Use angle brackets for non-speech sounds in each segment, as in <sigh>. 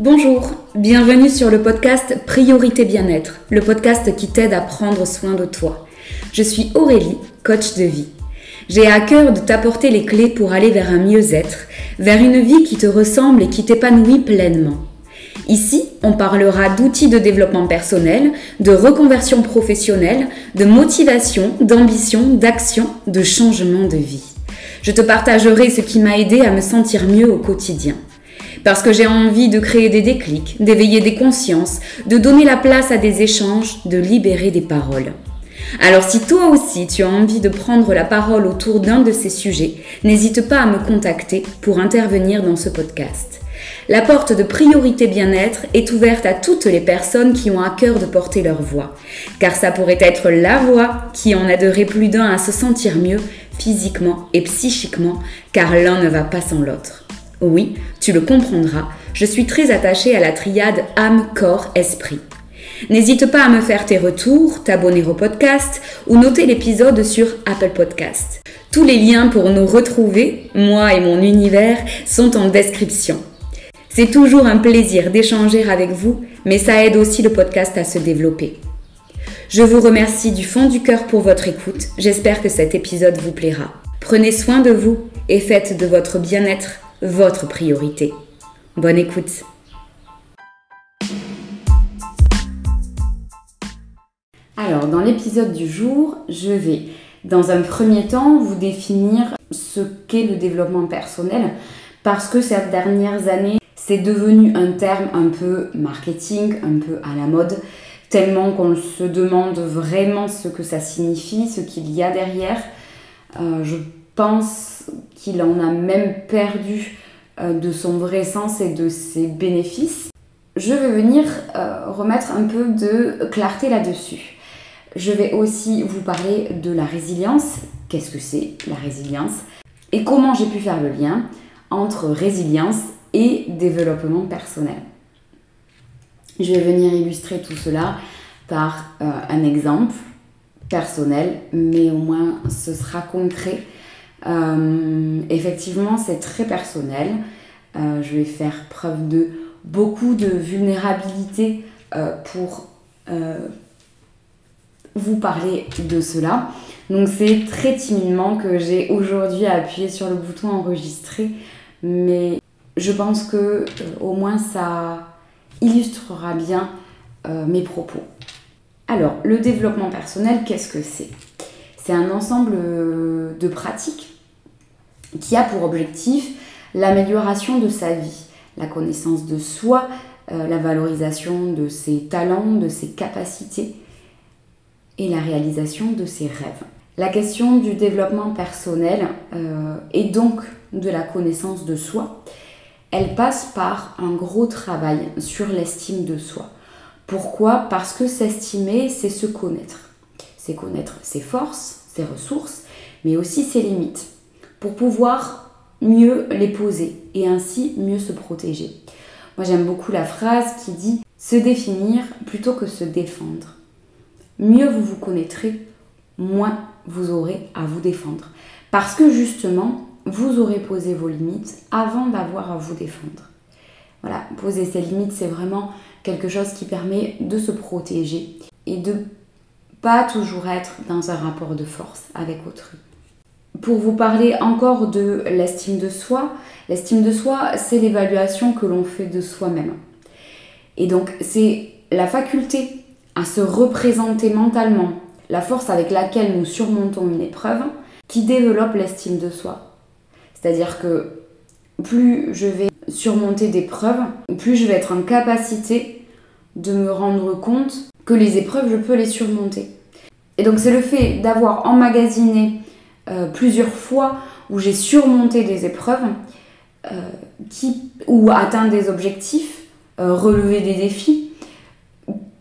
Bonjour, bienvenue sur le podcast Priorité Bien-être, le podcast qui t'aide à prendre soin de toi. Je suis Aurélie, coach de vie. J'ai à cœur de t'apporter les clés pour aller vers un mieux-être, vers une vie qui te ressemble et qui t'épanouit pleinement. Ici, on parlera d'outils de développement personnel, de reconversion professionnelle, de motivation, d'ambition, d'action, de changement de vie. Je te partagerai ce qui m'a aidé à me sentir mieux au quotidien. Parce que j'ai envie de créer des déclics, d'éveiller des consciences, de donner la place à des échanges, de libérer des paroles. Alors si toi aussi tu as envie de prendre la parole autour d'un de ces sujets, n'hésite pas à me contacter pour intervenir dans ce podcast. La porte de priorité bien-être est ouverte à toutes les personnes qui ont à cœur de porter leur voix, car ça pourrait être la voix qui en aiderait plus d'un à se sentir mieux physiquement et psychiquement, car l'un ne va pas sans l'autre. Oui, tu le comprendras, je suis très attachée à la triade âme, corps, esprit. N'hésite pas à me faire tes retours, t'abonner au podcast ou noter l'épisode sur Apple Podcast. Tous les liens pour nous retrouver, moi et mon univers, sont en description. C'est toujours un plaisir d'échanger avec vous, mais ça aide aussi le podcast à se développer. Je vous remercie du fond du cœur pour votre écoute. J'espère que cet épisode vous plaira. Prenez soin de vous et faites de votre bien-être votre priorité. Bonne écoute. Alors, dans l'épisode du jour, je vais, dans un premier temps, vous définir ce qu'est le développement personnel, parce que ces dernières années, c'est devenu un terme un peu marketing, un peu à la mode, tellement qu'on se demande vraiment ce que ça signifie, ce qu'il y a derrière. Euh, pense qu'il en a même perdu euh, de son vrai sens et de ses bénéfices. Je vais venir euh, remettre un peu de clarté là-dessus. Je vais aussi vous parler de la résilience. Qu'est-ce que c'est la résilience? Et comment j'ai pu faire le lien entre résilience et développement personnel? Je vais venir illustrer tout cela par euh, un exemple personnel, mais au moins ce sera concret. Euh, effectivement, c'est très personnel. Euh, je vais faire preuve de beaucoup de vulnérabilité pour vous parler de cela. Donc c'est très timidement que j'ai aujourd'hui appuyé sur le bouton enregistrer, mais je pense que euh, au moins ça illustrera bien euh, mes propos. Alors, le développement personnel, qu'est-ce que c'est? C'est un ensemble euh, de pratiques qui a pour objectif l'amélioration de sa vie, la connaissance de soi, la valorisation de ses talents, de ses capacités et la réalisation de ses rêves. La question du développement personnel et donc de la connaissance de soi elle passe par un gros travail sur l'estime de soi. Pourquoi? Parce que s'estimer, c'est se connaître. C'est connaître ses forces, ressources, mais aussi ses limites, pour pouvoir mieux les poser et ainsi mieux se protéger. Moi j'aime beaucoup la phrase qui dit se définir plutôt que se défendre. Mieux vous vous connaîtrez, moins vous aurez à vous défendre. Parce que justement, vous aurez posé vos limites avant d'avoir à vous défendre. Voilà, poser ses limites, c'est vraiment quelque chose qui permet de se protéger et de pas toujours être dans un rapport de force avec autrui. Pour vous parler encore de l'estime de soi, l'estime de soi, c'est l'évaluation que l'on fait de soi-même. Et donc, c'est la faculté à se représenter mentalement, la force avec laquelle nous surmontons une épreuve, qui développe l'estime de soi. C'est-à-dire que plus je vais surmonter des preuves, plus je vais être en capacité de me rendre compte que les épreuves, je peux les surmonter. Et donc c'est le fait d'avoir emmagasiné euh, plusieurs fois où j'ai surmonté des épreuves euh, qui, ou atteint des objectifs, euh, relever des défis,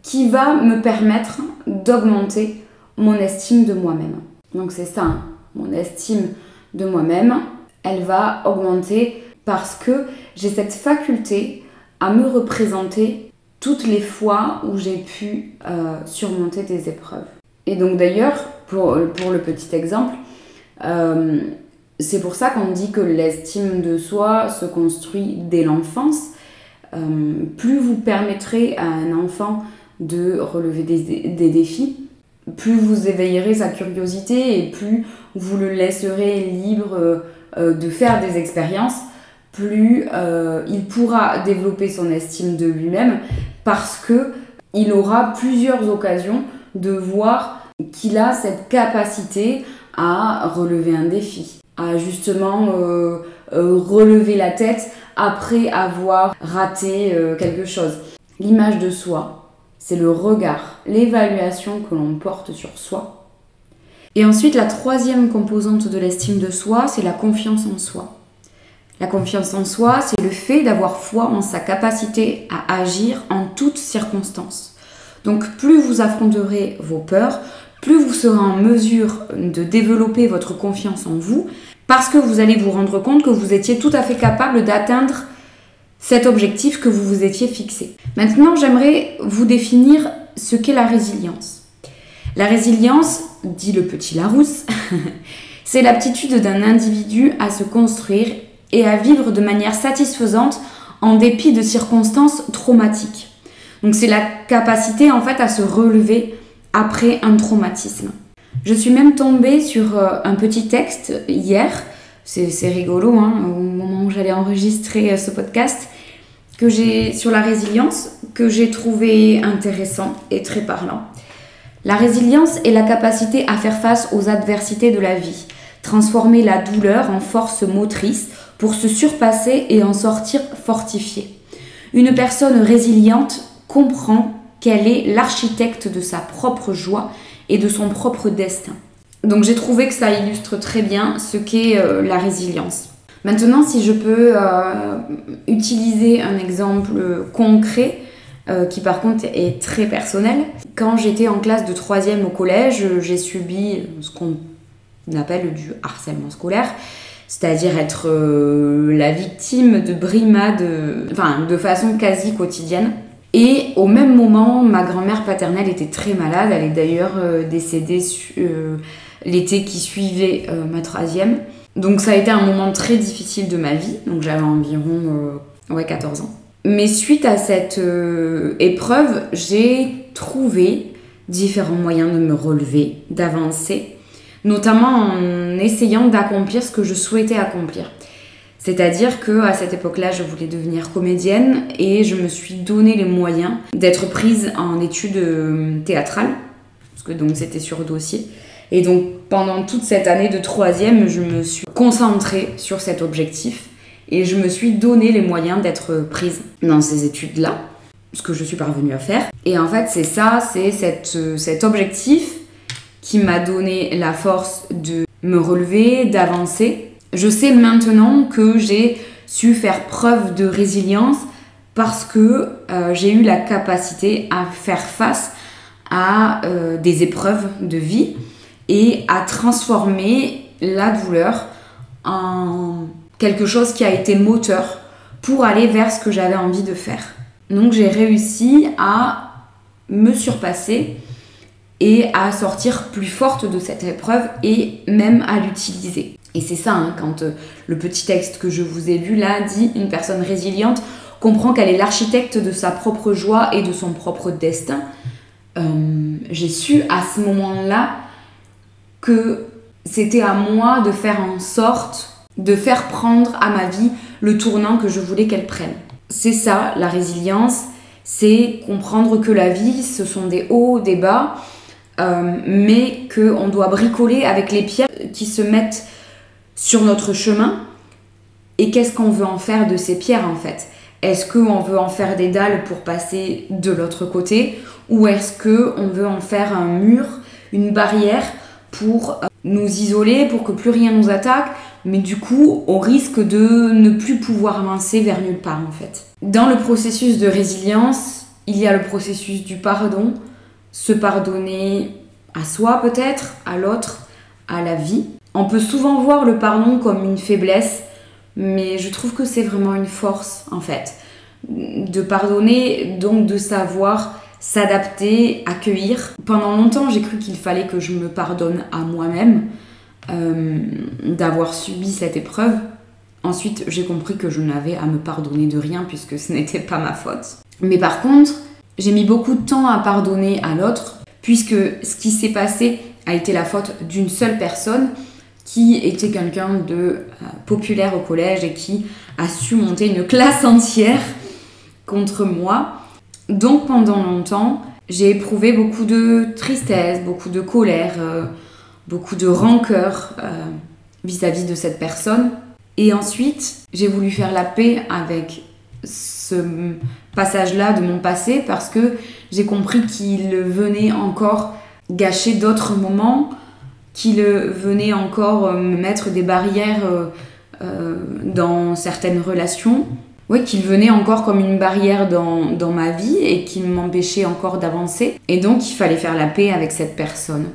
qui va me permettre d'augmenter mon estime de moi-même. Donc c'est ça, hein, mon estime de moi-même, elle va augmenter parce que j'ai cette faculté à me représenter toutes les fois où j'ai pu euh, surmonter des épreuves. Et donc d'ailleurs, pour, le petit exemple, euh, c'est pour ça qu'on dit que l'estime de soi se construit dès l'enfance. Euh, plus vous permettrez à un enfant de relever des, défis, plus vous éveillerez sa curiosité et plus vous le laisserez libre de faire des expériences, plus il pourra développer son estime de lui-même parce que il aura plusieurs occasions de voir qu'il a cette capacité à relever un défi, à justement euh, euh, relever la tête après avoir raté euh, quelque chose. L'image de soi, c'est le regard, l'évaluation que l'on porte sur soi. Et ensuite, la troisième composante de l'estime de soi, c'est la confiance en soi. La confiance en soi, c'est le fait d'avoir foi en sa capacité à agir en toutes circonstances. Donc plus vous affronterez vos peurs, plus vous serez en mesure de développer votre confiance en vous, parce que vous allez vous rendre compte que vous étiez tout à fait capable d'atteindre cet objectif que vous vous étiez fixé. Maintenant, j'aimerais vous définir ce qu'est la résilience. La résilience, dit le petit Larousse, <laughs> c'est l'aptitude d'un individu à se construire et à vivre de manière satisfaisante en dépit de circonstances traumatiques. Donc c'est la capacité en fait à se relever après un traumatisme. Je suis même tombée sur euh, un petit texte hier, c'est rigolo, hein, au moment où j'allais enregistrer euh, ce podcast, que sur la résilience, que j'ai trouvé intéressant et très parlant. La résilience est la capacité à faire face aux adversités de la vie, transformer la douleur en force motrice pour se surpasser et en sortir fortifié. Une personne résiliente comprend qu'elle est l'architecte de sa propre joie et de son propre destin. Donc j'ai trouvé que ça illustre très bien ce qu'est euh, la résilience. Maintenant, si je peux euh, utiliser un exemple concret, euh, qui par contre est très personnel, quand j'étais en classe de troisième au collège, j'ai subi ce qu'on appelle du harcèlement scolaire c'est-à-dire être la victime de brimades, enfin de façon quasi quotidienne. Et au même moment, ma grand-mère paternelle était très malade. Elle est d'ailleurs euh, décédée euh, l'été qui suivait euh, ma troisième. Donc ça a été un moment très difficile de ma vie. Donc j'avais environ ouais, 14 ans. Mais suite à cette épreuve, j'ai trouvé différents moyens de me relever, d'avancer, notamment en essayant d'accomplir ce que je souhaitais accomplir. C'est-à-dire que à cette époque-là, je voulais devenir comédienne et je me suis donné les moyens d'être prise en études euh, théâtrales, parce que donc c'était sur dossier. Et donc pendant toute cette année de troisième, je me suis concentrée sur cet objectif et je me suis donné les moyens d'être prise dans ces études-là, ce que je suis parvenue à faire. Et en fait, c'est ça, c'est euh, cet objectif qui m'a donné la force de me relever, d'avancer je sais maintenant que j'ai su faire preuve de résilience parce que euh, j'ai eu la capacité à faire face à euh, des épreuves de vie et à transformer la douleur en quelque chose qui a été moteur pour aller vers ce que j'avais envie de faire. Donc j'ai réussi à me surpasser et à sortir plus forte de cette épreuve et même à l'utiliser. Et c'est ça, hein, quand euh, le petit texte que je vous ai lu là dit une personne résiliente comprend qu'elle est l'architecte de sa propre joie et de son propre destin. Euh, j'ai su à ce moment-là que c'était à moi de faire en sorte de faire prendre à ma vie le tournant que je voulais qu'elle prenne. C'est ça, la résilience, c'est comprendre que la vie, ce sont des hauts, des bas, euh, mais qu'on doit bricoler avec les pierres qui se mettent sur notre chemin. Et qu'est-ce qu'on veut en faire de ces pierres en fait? Est-ce qu'on veut en faire des dalles pour passer de l'autre côté? Ou est-ce qu'on veut en faire un mur, une barrière pour euh, nous isoler, pour que plus rien nous attaque, mais du coup on risque de ne plus pouvoir avancer vers nulle part en fait. Dans le processus de résilience, il y a le processus du pardon, se pardonner à soi peut-être, à l'autre, à la vie. On peut souvent voir le pardon comme une faiblesse, mais je trouve que c'est vraiment une force en fait. De pardonner, donc de savoir s'adapter, accueillir. Pendant longtemps, j'ai cru qu'il fallait que je me pardonne à moi-même euh, d'avoir subi cette épreuve. Ensuite, j'ai compris que je n'avais à me pardonner de rien puisque ce n'était pas ma faute. Mais par contre, j'ai mis beaucoup de temps à pardonner à l'autre puisque ce qui s'est passé a été la faute d'une seule personne qui était quelqu'un de euh, populaire au collège et qui a su monter une classe entière contre moi. Donc pendant longtemps, j'ai éprouvé beaucoup de tristesse, beaucoup de colère, euh, beaucoup de rancœur vis à -vis de cette personne. Et ensuite, j'ai voulu faire la paix avec ce passage-là de mon passé parce que j'ai compris qu'il venait encore gâcher d'autres moments, qu'il venait encore euh, me mettre des barrières euh, euh, dans certaines relations. Oui, qu'il venait encore comme une barrière dans, dans ma vie et qu'il m'empêchait encore d'avancer. Et donc, il fallait faire la paix avec cette personne.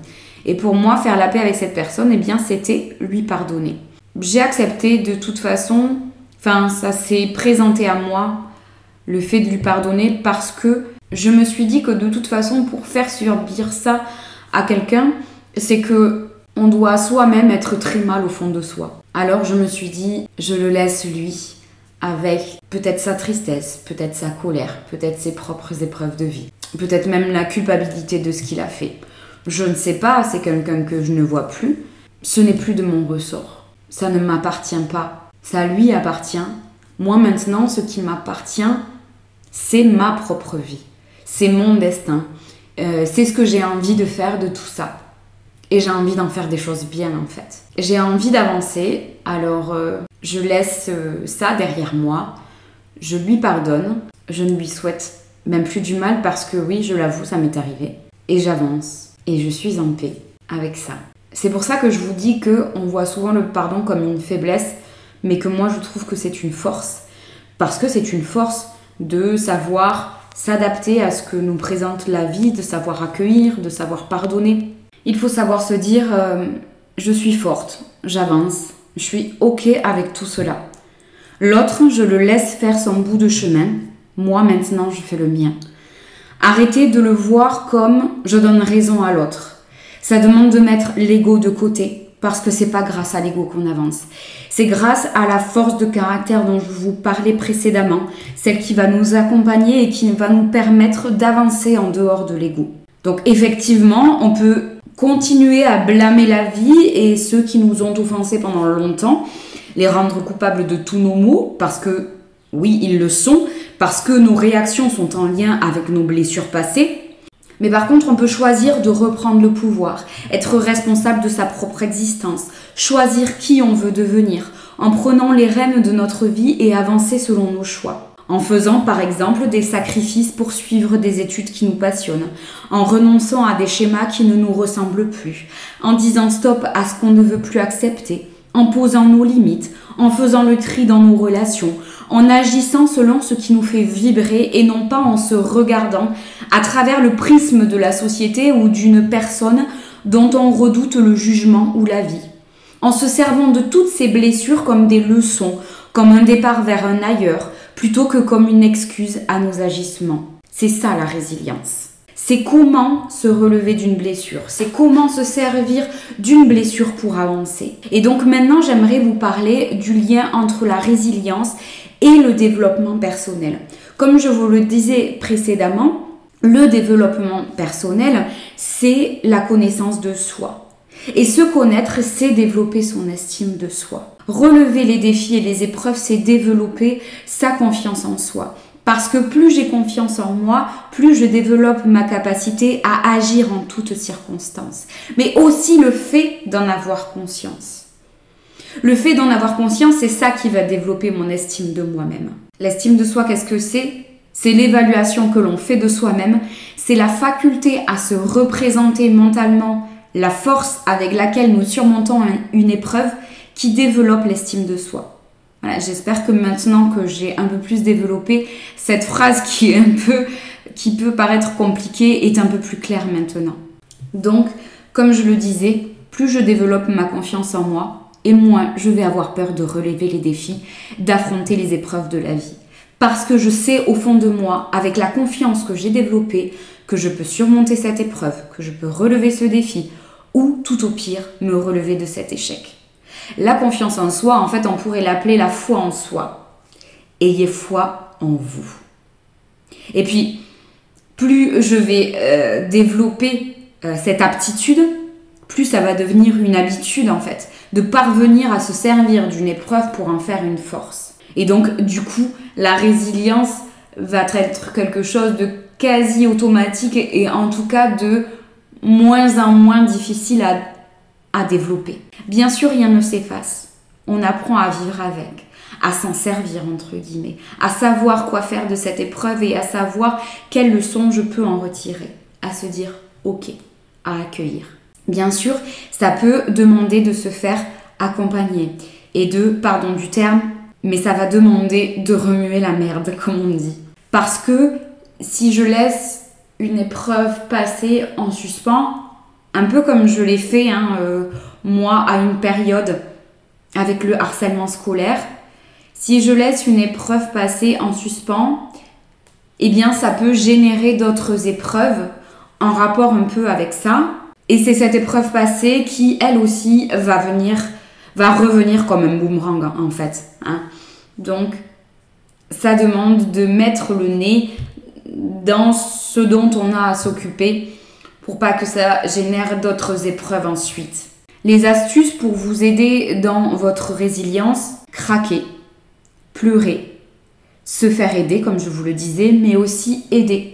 Et pour moi, faire la paix avec cette personne, eh bien, c'était lui pardonner. J'ai accepté de toute façon, enfin, ça s'est présenté à moi, le fait de lui pardonner, parce que je me suis dit que de toute façon, pour faire subir ça à quelqu'un, c'est que on doit soi-même être très mal au fond de soi. Alors je me suis dit, je le laisse lui, avec peut-être sa tristesse, peut-être sa colère, peut-être ses propres épreuves de vie, peut-être même la culpabilité de ce qu'il a fait. Je ne sais pas, c'est quelqu'un que je ne vois plus. Ce n'est plus de mon ressort. Ça ne m'appartient pas. Ça lui appartient. Moi maintenant, ce qui m'appartient, c'est ma propre vie. C'est mon destin. Euh, c'est ce que j'ai envie de faire de tout ça. Et j'ai envie d'en faire des choses bien en fait. J'ai envie d'avancer, alors euh, je laisse euh, ça derrière moi. Je lui pardonne. Je ne lui souhaite même plus du mal parce que oui, je l'avoue, ça m'est arrivé. Et j'avance. Et je suis en paix avec ça. C'est pour ça que je vous dis que on voit souvent le pardon comme une faiblesse, mais que moi je trouve que c'est une force. Parce que c'est une force de savoir s'adapter à ce que nous présente la vie, de savoir accueillir, de savoir pardonner. Il faut savoir se dire euh, je suis forte, j'avance, je suis ok avec tout cela. L'autre, je le laisse faire son bout de chemin. Moi maintenant, je fais le mien. Arrêtez de le voir comme je donne raison à l'autre. Ça demande de mettre l'ego de côté parce que c'est pas grâce à l'ego qu'on avance. C'est grâce à la force de caractère dont je vous parlais précédemment, celle qui va nous accompagner et qui va nous permettre d'avancer en dehors de l'ego. Donc effectivement, on peut continuer à blâmer la vie et ceux qui nous ont offensés pendant longtemps, les rendre coupables de tous nos maux, parce que oui, ils le sont, parce que nos réactions sont en lien avec nos blessures passées, mais par contre, on peut choisir de reprendre le pouvoir, être responsable de sa propre existence, choisir qui on veut devenir, en prenant les rênes de notre vie et avancer selon nos choix. En faisant par exemple des sacrifices pour suivre des études qui nous passionnent, en renonçant à des schémas qui ne nous ressemblent plus, en disant stop à ce qu'on ne veut plus accepter, en posant nos limites, en faisant le tri dans nos relations, en agissant selon ce qui nous fait vibrer et non pas en se regardant à travers le prisme de la société ou d'une personne dont on redoute le jugement ou la vie. En se servant de toutes ces blessures comme des leçons, comme un départ vers un ailleurs, plutôt que comme une excuse à nos agissements. C'est ça la résilience. C'est comment se relever d'une blessure, c'est comment se servir d'une blessure pour avancer. Et donc maintenant j'aimerais vous parler du lien entre la résilience et le développement personnel. Comme je vous le disais précédemment, le développement personnel, c'est la connaissance de soi. Et se connaître, c'est développer son estime de soi. Relever les défis et les épreuves, c'est développer sa confiance en soi. Parce que plus j'ai confiance en moi, plus je développe ma capacité à agir en toutes circonstances. Mais aussi le fait d'en avoir conscience. Le fait d'en avoir conscience, c'est ça qui va développer mon estime de moi-même. L'estime de soi, qu'est-ce que c'est? C'est l'évaluation que l'on fait de soi-même, c'est la faculté à se représenter mentalement la force avec laquelle nous surmontons une épreuve qui développe l'estime de soi. J'espère que maintenant que j'ai un peu plus développé cette phrase qui est un peu qui peut paraître compliquée est un peu plus claire maintenant. Donc, comme je le disais, plus je développe ma confiance en moi, et moins je vais avoir peur de relever les défis, d'affronter les épreuves de la vie. Parce que je sais au fond de moi, avec la confiance que j'ai développée, que je peux surmonter cette épreuve, que je peux relever ce défi, ou tout au pire, me relever de cet échec. La confiance en soi, en fait, on pourrait l'appeler la foi en soi. Ayez foi en vous. Et puis, plus je vais euh, développer euh, cette aptitude, plus ça va devenir une habitude en fait, de parvenir à se servir d'une épreuve pour en faire une force. Et donc, du coup, la résilience va être quelque chose de quasi automatique et en tout cas de moins en moins difficile à, à développer. Bien sûr, rien ne s'efface. On apprend à vivre avec, à s'en servir, entre guillemets, à savoir quoi faire de cette épreuve et à savoir quelles leçons je peux en retirer, à se dire ok, à accueillir. Bien sûr, ça peut demander de se faire accompagner et de, pardon du terme, mais ça va demander de remuer la merde, <laughs> comme on dit. Parce que si je laisse une épreuve passer en suspens, un peu comme je l'ai fait hein, euh, moi à une période avec le harcèlement scolaire, si je laisse une épreuve passer en suspens, eh bien ça peut générer d'autres épreuves en rapport un peu avec ça. Et c'est cette épreuve passée qui, elle aussi, va venir, va revenir comme un boomerang en fait. Hein. Donc, ça demande de mettre le nez dans ce dont on a à s'occuper pour pas que ça génère d'autres épreuves ensuite. Les astuces pour vous aider dans votre résilience, craquer, pleurer, se faire aider comme je vous le disais, mais aussi aider.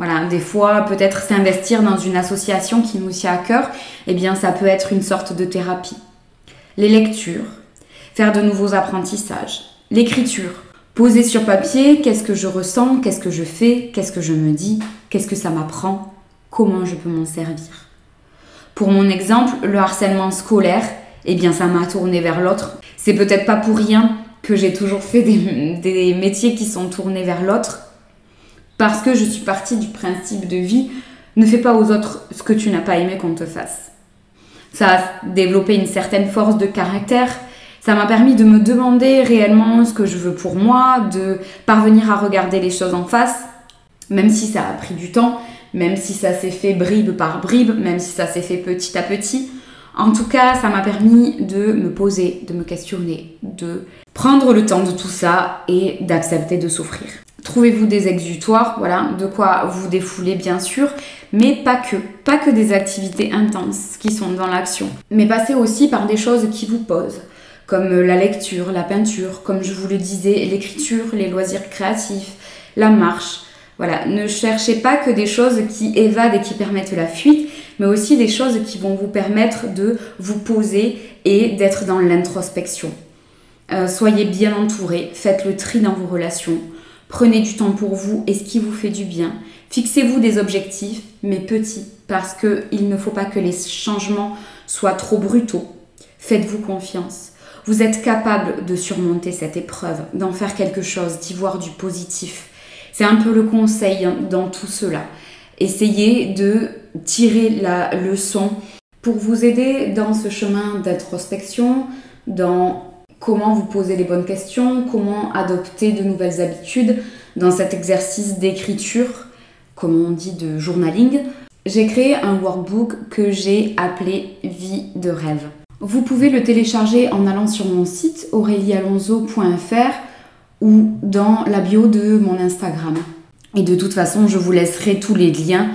Voilà, des fois peut-être s'investir dans une association qui nous tient à cœur, eh bien ça peut être une sorte de thérapie. Les lectures, faire de nouveaux apprentissages, l'écriture, poser sur papier qu'est-ce que je ressens, qu'est-ce que je fais, qu'est-ce que je me dis, qu'est-ce que ça m'apprend, comment je peux m'en servir. Pour mon exemple, le harcèlement scolaire, eh bien ça m'a tourné vers l'autre. C'est peut-être pas pour rien que j'ai toujours fait des, des, métiers qui sont tournés vers l'autre, parce que je suis partie du principe de vie, ne fais pas aux autres ce que tu n'as pas aimé qu'on te fasse. Ça a développé une certaine force de caractère, ça m'a permis de me demander réellement ce que je veux pour moi, de parvenir à regarder les choses en face, même si ça a pris du temps, même si ça s'est fait bribe par bribe, même si ça s'est fait petit à petit. En tout cas, ça m'a permis de me poser, de me questionner, de prendre le temps de tout ça et d'accepter de souffrir. Trouvez-vous des exutoires, voilà, de quoi vous défouler bien sûr, mais pas que, pas que des activités intenses qui sont dans l'action, mais passez aussi par des choses qui vous posent, comme la lecture, la peinture, comme je vous le disais, l'écriture, les loisirs créatifs, la marche, voilà, ne cherchez pas que des choses qui évadent et qui permettent la fuite, mais aussi des choses qui vont vous permettre de vous poser et d'être dans l'introspection. Euh, soyez bien entouré, faites le tri dans vos relations, prenez du temps pour vous et ce qui vous fait du bien. Fixez-vous des objectifs, mais petits, parce qu'il ne faut pas que les changements soient trop brutaux. Faites-vous confiance. Vous êtes capable de surmonter cette épreuve, d'en faire quelque chose, d'y voir du positif. C'est un peu le conseil dans tout cela. Essayez de tirer la leçon pour vous aider dans ce chemin d'introspection, dans comment vous poser les bonnes questions, comment adopter de nouvelles habitudes dans cet exercice d'écriture, comme on dit de journaling. J'ai créé un workbook que j'ai appelé Vie de rêve. Vous pouvez le télécharger en allant sur mon site aurelialonzo.fr ou dans la bio de mon Instagram. Et de toute façon, je vous laisserai tous les liens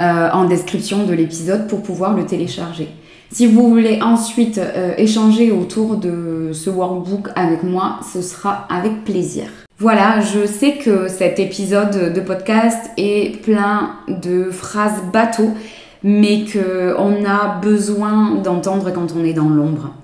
euh, en description de l'épisode pour pouvoir le télécharger. Si vous voulez ensuite euh, échanger autour de ce workbook avec moi, ce sera avec plaisir. Voilà, je sais que cet épisode de podcast est plein de phrases bateaux, mais qu'on a besoin d'entendre quand on est dans l'ombre.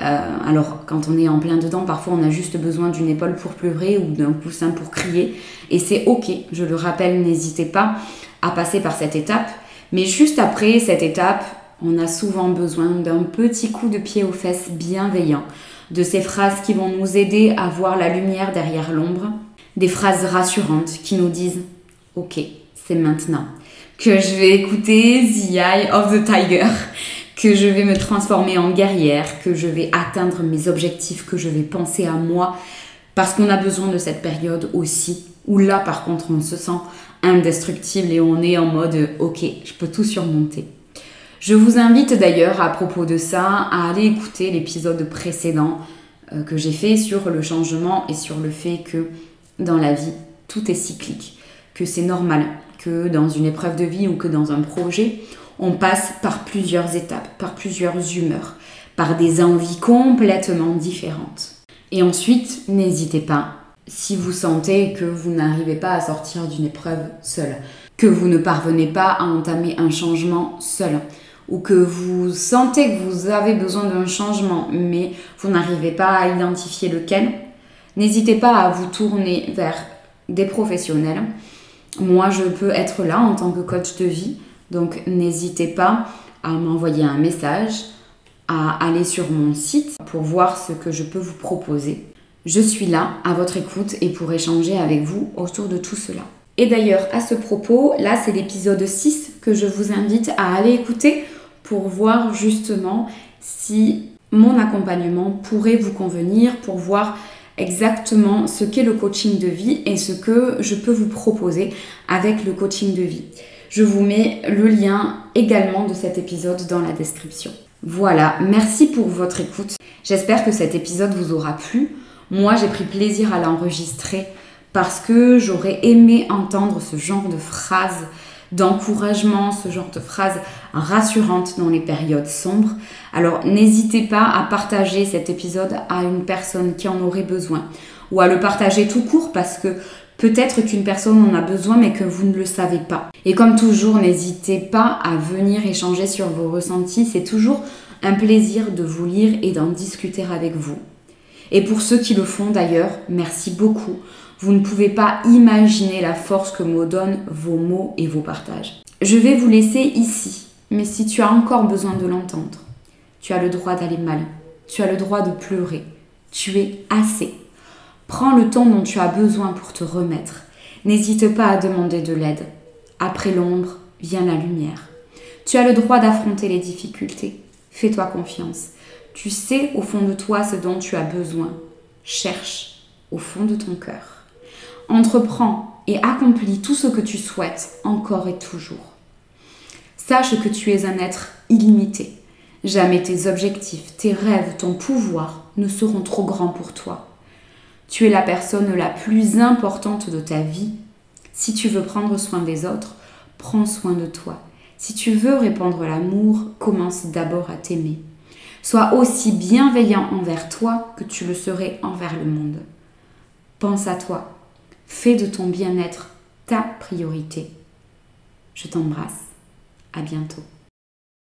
Euh, alors, quand on est en plein dedans, parfois on a juste besoin d'une épaule pour pleurer ou d'un coussin pour crier. Et c'est ok, je le rappelle, n'hésitez pas à passer par cette étape. Mais juste après cette étape, on a souvent besoin d'un petit coup de pied aux fesses bienveillant, de ces phrases qui vont nous aider à voir la lumière derrière l'ombre, des phrases rassurantes qui nous disent Ok, c'est maintenant que je vais écouter The Eye of the Tiger que je vais me transformer en guerrière, que je vais atteindre mes objectifs, que je vais penser à moi, parce qu'on a besoin de cette période aussi, où là par contre on se sent indestructible et on est en mode ok, je peux tout surmonter. Je vous invite d'ailleurs à propos de ça à aller écouter l'épisode précédent euh, que j'ai fait sur le changement et sur le fait que dans la vie, tout est cyclique, que c'est normal, que dans une épreuve de vie ou que dans un projet, on passe par plusieurs étapes, par plusieurs humeurs, par des envies complètement différentes. Et ensuite, n'hésitez pas, si vous sentez que vous n'arrivez pas à sortir d'une épreuve seul, que vous ne parvenez pas à entamer un changement seul, ou que vous sentez que vous avez besoin d'un changement, mais vous n'arrivez pas à identifier lequel, n'hésitez pas à vous tourner vers des professionnels. Moi, je peux être là en tant que coach de vie, donc n'hésitez pas à m'envoyer un message, à aller sur mon site pour voir ce que je peux vous proposer. Je suis là à votre écoute et pour échanger avec vous autour de tout cela. Et d'ailleurs, à ce propos, là c'est l'épisode 6 que je vous invite à aller écouter pour voir justement si mon accompagnement pourrait vous convenir, pour voir exactement ce qu'est le coaching de vie et ce que je peux vous proposer avec le coaching de vie. Je vous mets le lien également de cet épisode dans la description. Voilà, merci pour votre écoute. J'espère que cet épisode vous aura plu. Moi, j'ai pris plaisir à l'enregistrer parce que j'aurais aimé entendre ce genre de phrases d'encouragement, ce genre de phrases rassurantes dans les périodes sombres. Alors n'hésitez pas à partager cet épisode à une personne qui en aurait besoin ou à le partager tout court parce que peut-être qu'une personne en a besoin mais que vous ne le savez pas. Et comme toujours, n'hésitez pas à venir échanger sur vos ressentis, c'est toujours un plaisir de vous lire et d'en discuter avec vous. Et pour ceux qui le font d'ailleurs, merci beaucoup. Vous ne pouvez pas imaginer la force que me donnent vos mots et vos partages. Je vais vous laisser ici, mais si tu as encore besoin de l'entendre, tu as le droit d'aller mal, tu as le droit de pleurer, tu es assez. Prends le temps dont tu as besoin pour te remettre. N'hésite pas à demander de l'aide. Après l'ombre vient la lumière. Tu as le droit d'affronter les difficultés. Fais-toi confiance. Tu sais au fond de toi ce dont tu as besoin. Cherche au fond de ton cœur. Entreprends et accomplis tout ce que tu souhaites encore et toujours. Sache que tu es un être illimité. Jamais tes objectifs, tes rêves, ton pouvoir ne seront trop grands pour toi. Tu es la personne la plus importante de ta vie. Si tu veux prendre soin des autres, prends soin de toi. Si tu veux répandre l'amour, commence d'abord à t'aimer. Sois aussi bienveillant envers toi que tu le serais envers le monde. Pense à toi, Fais de ton bien-être ta priorité. Je t'embrasse. À bientôt.